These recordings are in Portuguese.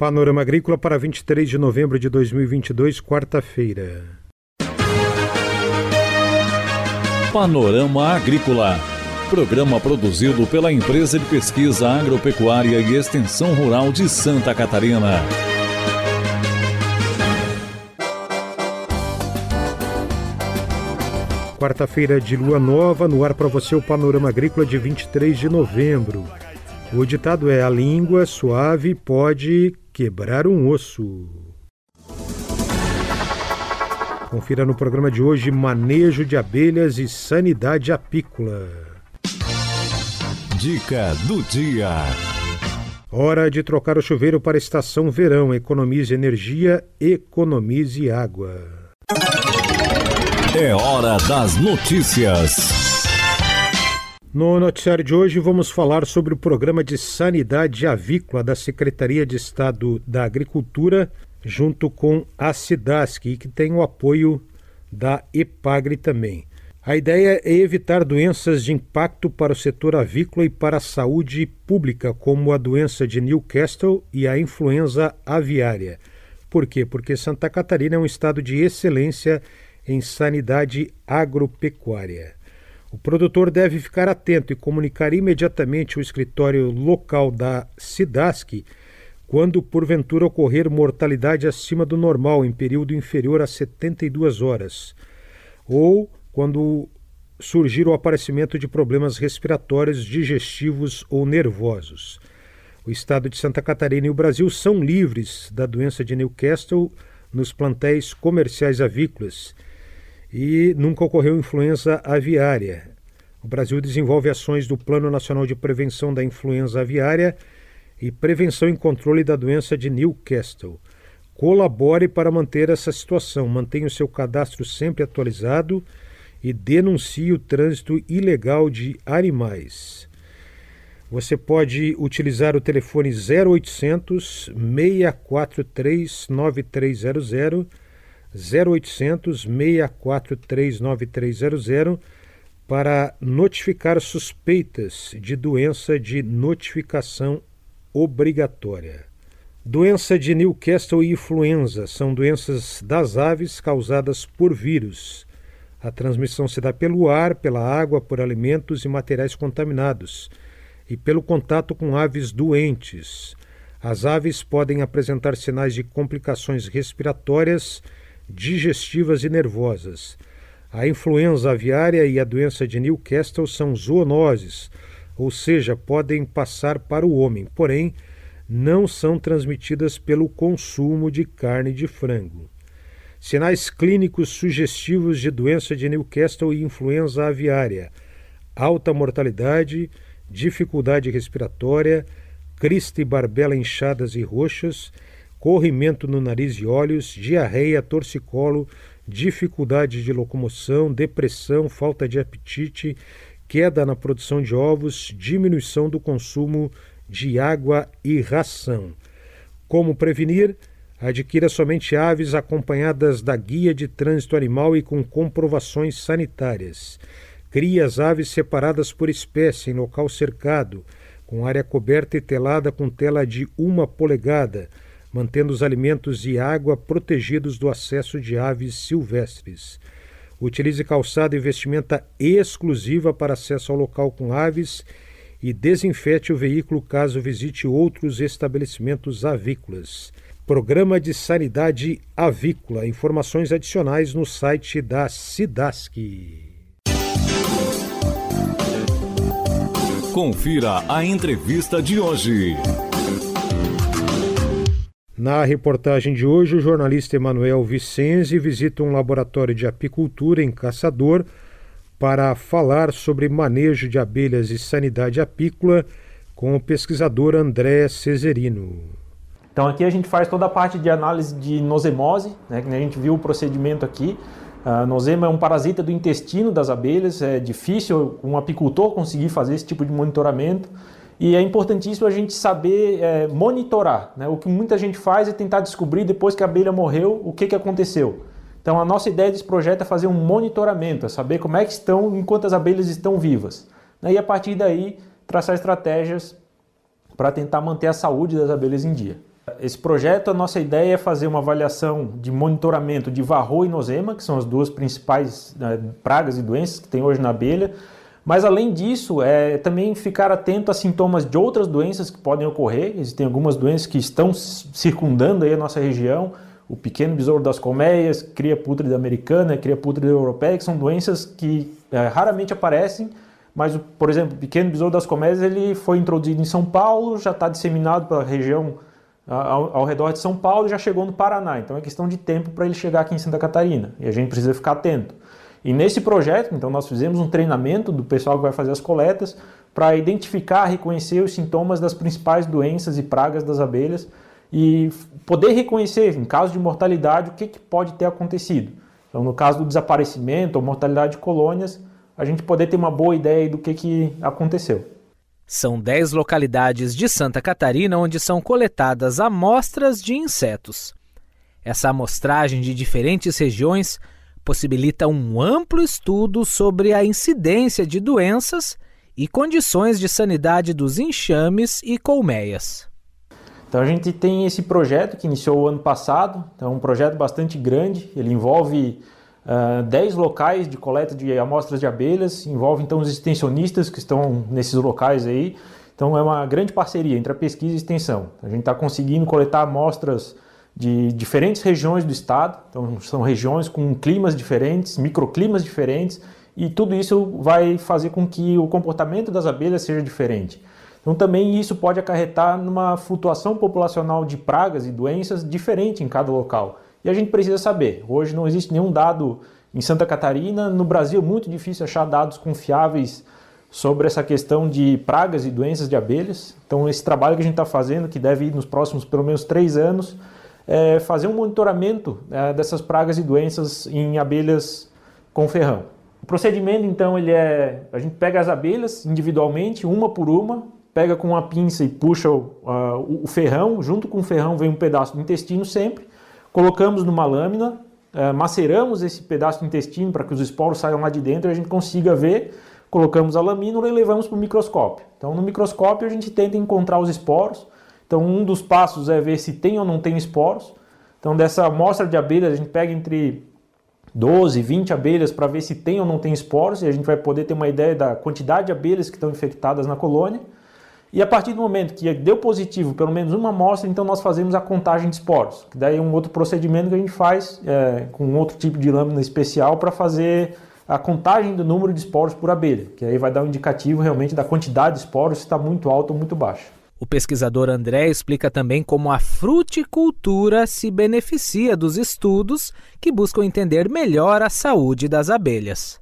Panorama Agrícola para 23 de novembro de 2022, quarta-feira. Panorama Agrícola. Programa produzido pela Empresa de Pesquisa Agropecuária e Extensão Rural de Santa Catarina. Quarta-feira de lua nova, no ar para você o Panorama Agrícola de 23 de novembro. O ditado é: a língua suave pode quebrar um osso. Confira no programa de hoje manejo de abelhas e sanidade apícola. Dica do dia. Hora de trocar o chuveiro para a estação verão. Economize energia, economize água. É hora das notícias. No noticiário de hoje vamos falar sobre o programa de sanidade avícola da Secretaria de Estado da Agricultura, junto com a SIDASC, que tem o apoio da EPAGRE também. A ideia é evitar doenças de impacto para o setor avícola e para a saúde pública, como a doença de Newcastle e a influenza aviária. Por quê? Porque Santa Catarina é um estado de excelência em sanidade agropecuária. O produtor deve ficar atento e comunicar imediatamente o escritório local da SIDASC quando porventura ocorrer mortalidade acima do normal em período inferior a 72 horas, ou quando surgir o aparecimento de problemas respiratórios, digestivos ou nervosos. O estado de Santa Catarina e o Brasil são livres da doença de Newcastle nos plantéis comerciais avícolas e nunca ocorreu influenza aviária. O Brasil desenvolve ações do Plano Nacional de Prevenção da Influenza Aviária e Prevenção e Controle da Doença de Newcastle. Colabore para manter essa situação, mantenha o seu cadastro sempre atualizado e denuncie o trânsito ilegal de animais. Você pode utilizar o telefone 0800 643 9300 0800 643 9300 para notificar suspeitas de doença de notificação obrigatória. Doença de Newcastle e influenza são doenças das aves causadas por vírus. A transmissão se dá pelo ar, pela água, por alimentos e materiais contaminados e pelo contato com aves doentes. As aves podem apresentar sinais de complicações respiratórias digestivas e nervosas. A influenza aviária e a doença de Newcastle são zoonoses, ou seja, podem passar para o homem, porém não são transmitidas pelo consumo de carne de frango. Sinais clínicos sugestivos de doença de Newcastle e influenza aviária: alta mortalidade, dificuldade respiratória, crista e barbela inchadas e roxas, corrimento no nariz e olhos, diarreia, torcicolo, dificuldade de locomoção, depressão, falta de apetite, queda na produção de ovos, diminuição do consumo de água e ração. Como prevenir? Adquira somente aves acompanhadas da guia de trânsito animal e com comprovações sanitárias. Crie as aves separadas por espécie em local cercado, com área coberta e telada com tela de uma polegada mantendo os alimentos e água protegidos do acesso de aves silvestres. Utilize calçada e vestimenta exclusiva para acesso ao local com aves e desinfete o veículo caso visite outros estabelecimentos avícolas. Programa de Sanidade Avícola. Informações adicionais no site da SIDASC. Confira a entrevista de hoje. Na reportagem de hoje, o jornalista Emanuel Vicenzi visita um laboratório de apicultura em Caçador para falar sobre manejo de abelhas e sanidade apícola com o pesquisador André Cesarino. Então aqui a gente faz toda a parte de análise de nosemose, né, que a gente viu o procedimento aqui. A nosema é um parasita do intestino das abelhas, é difícil um apicultor conseguir fazer esse tipo de monitoramento. E é importantíssimo a gente saber é, monitorar. Né? O que muita gente faz é tentar descobrir depois que a abelha morreu o que, que aconteceu. Então a nossa ideia desse projeto é fazer um monitoramento, é saber como é que estão enquanto as abelhas estão vivas. Né? E a partir daí traçar estratégias para tentar manter a saúde das abelhas em dia. Esse projeto, a nossa ideia é fazer uma avaliação de monitoramento de varroa e nosema, que são as duas principais né, pragas e doenças que tem hoje na abelha. Mas além disso, é também ficar atento a sintomas de outras doenças que podem ocorrer. Existem algumas doenças que estão circundando aí a nossa região, o pequeno besouro das colmeias, cria pútrida americana, cria pútrida europeia, que são doenças que é, raramente aparecem, mas, por exemplo, o pequeno besouro das colmeias ele foi introduzido em São Paulo, já está disseminado pela região ao, ao, redor de São Paulo já chegou no Paraná. Então é questão de tempo para ele chegar aqui em Santa Catarina e a gente precisa ficar atento. E nesse projeto, então, nós fizemos um treinamento do pessoal que vai fazer as coletas para identificar, reconhecer os sintomas das principais doenças e pragas das abelhas e poder reconhecer, em caso de mortalidade, o que, que pode ter acontecido. Então, no caso do desaparecimento ou mortalidade de colônias, a gente poder ter uma boa ideia do que, que aconteceu. São 10 localidades de Santa Catarina onde são coletadas amostras de insetos. Essa amostragem de diferentes regiões possibilita um amplo estudo sobre a incidência de doenças e condições de sanidade dos enxames e colmeias. Então a gente tem esse projeto que iniciou o ano passado, então é um projeto bastante grande, ele envolve uh, ah, 10 locais de coleta de amostras de abelhas, envolve então os extensionistas que estão nesses locais aí, então é uma grande parceria entre a pesquisa e a extensão. A gente está conseguindo coletar amostras de diferentes regiões do estado, então são regiões com climas diferentes, microclimas diferentes, e tudo isso vai fazer com que o comportamento das abelhas seja diferente. Então também isso pode acarretar numa flutuação populacional de pragas e doenças diferente em cada local. E a gente precisa saber. Hoje não existe nenhum dado em Santa Catarina, no Brasil é muito difícil achar dados confiáveis sobre essa questão de pragas e doenças de abelhas. Então esse trabalho que a gente está fazendo, que deve ir nos próximos pelo menos três anos, é fazer um monitoramento é, dessas pragas e doenças em abelhas com ferrão. O procedimento então ele é, a gente pega as abelhas individualmente, uma por uma, pega com uma pinça e puxa o, uh, o ferrão, junto com o ferrão vem um pedaço do intestino sempre, colocamos numa lâmina, uh, maceramos esse pedaço do intestino para que os esporos saiam lá de dentro e a gente consiga ver, colocamos a lamínula e levamos para o microscópio. Então no microscópio a gente tenta encontrar os esporos, então um dos passos é ver se tem ou não tem esporos, então dessa amostra de abelhas a gente pega entre 12, 20 abelhas para ver se tem ou não tem esporos e a gente vai poder ter uma ideia da quantidade de abelhas que estão infectadas na colônia. E a partir do momento que deu positivo pelo menos uma amostra, então nós fazemos a contagem de esporos, que daí é um outro procedimento que a gente faz é, com outro tipo de lâmina especial para fazer a contagem do número de esporos por abelha, que aí vai dar um indicativo realmente da quantidade de esporos se está muito alto ou muito baixo. O pesquisador André explica também como a fruticultura se beneficia dos estudos que buscam entender melhor a saúde das abelhas.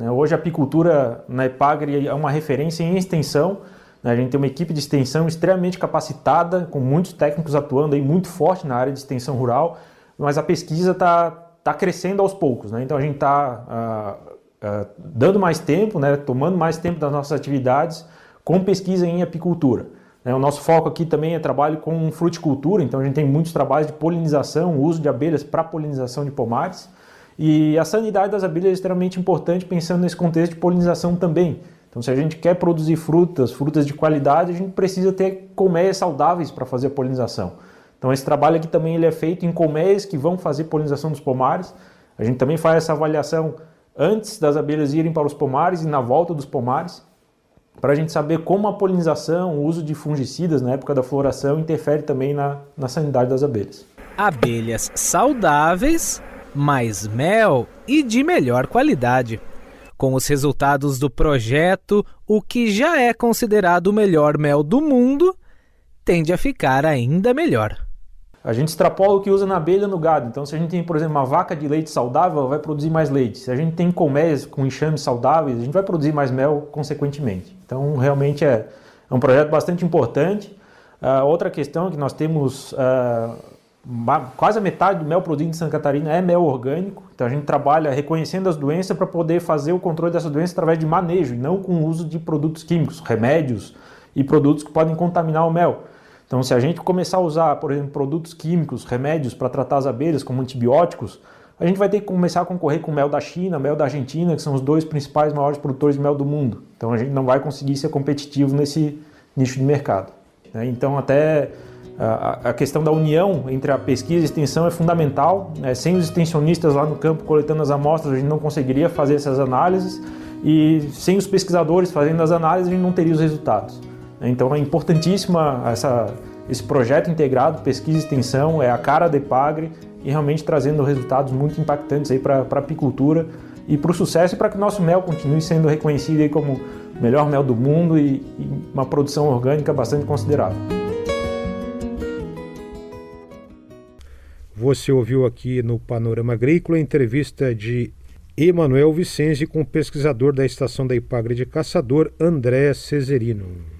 Hoje a apicultura na Epagre é uma referência em extensão né? A gente tem uma equipe de extensão extremamente capacitada, com muitos técnicos atuando aí muito forte na área de extensão rural, mas a pesquisa está tá crescendo aos poucos. Né? Então a gente está ah, ah, dando mais tempo, né? tomando mais tempo das nossas atividades com pesquisa em apicultura. Né? O nosso foco aqui também é trabalho com fruticultura, então a gente tem muitos trabalhos de polinização, uso de abelhas para polinização de pomares. E a sanidade das abelhas é extremamente importante pensando nesse contexto de polinização também. Então, se a gente quer produzir frutas, frutas de qualidade, a gente precisa ter colmeias saudáveis para fazer a polinização. Então, esse trabalho aqui também ele é feito em colmeias que vão fazer polinização dos pomares. A gente também faz essa avaliação antes das abelhas irem para os pomares e na volta dos pomares, para a gente saber como a polinização, o uso de fungicidas na época da floração interfere também na, na sanidade das abelhas. Abelhas saudáveis, mais mel e de melhor qualidade. Com os resultados do projeto, o que já é considerado o melhor mel do mundo tende a ficar ainda melhor. A gente extrapola o que usa na abelha no gado. Então, se a gente tem, por exemplo, uma vaca de leite saudável, ela vai produzir mais leite. Se a gente tem colmeias com enxames saudáveis, a gente vai produzir mais mel consequentemente. Então, realmente é, é um projeto bastante importante. Uh, outra questão é que nós temos uh, quase a metade do mel produzido em Santa Catarina é mel orgânico. Então a gente trabalha reconhecendo as doenças para poder fazer o controle dessa doença através de manejo e não com o uso de produtos químicos, remédios e produtos que podem contaminar o mel. Então se a gente começar a usar, por exemplo, produtos químicos, remédios para tratar as abelhas como antibióticos, a gente vai ter que começar a concorrer com mel da China, mel da Argentina, que são os dois principais maiores produtores de mel do mundo. Então a gente não vai conseguir ser competitivo nesse nicho de mercado. Né? Então até a, questão da união entre a pesquisa e a extensão é fundamental. Né? Sem os extensionistas lá no campo coletando as amostras, a gente não conseguiria fazer essas análises e sem os pesquisadores fazendo as análises, a gente não teria os resultados. Então é importantíssima essa, esse projeto integrado, pesquisa e extensão, é a cara da Epagre e realmente trazendo resultados muito impactantes para a apicultura e para o sucesso e para que o nosso mel continue sendo reconhecido como o melhor mel do mundo e, e uma produção orgânica bastante considerável. Você ouviu aqui no Panorama Agrícola a entrevista de Emanuel Vicenzi com o pesquisador da estação da Ipagre de Caçador, André Cesarino.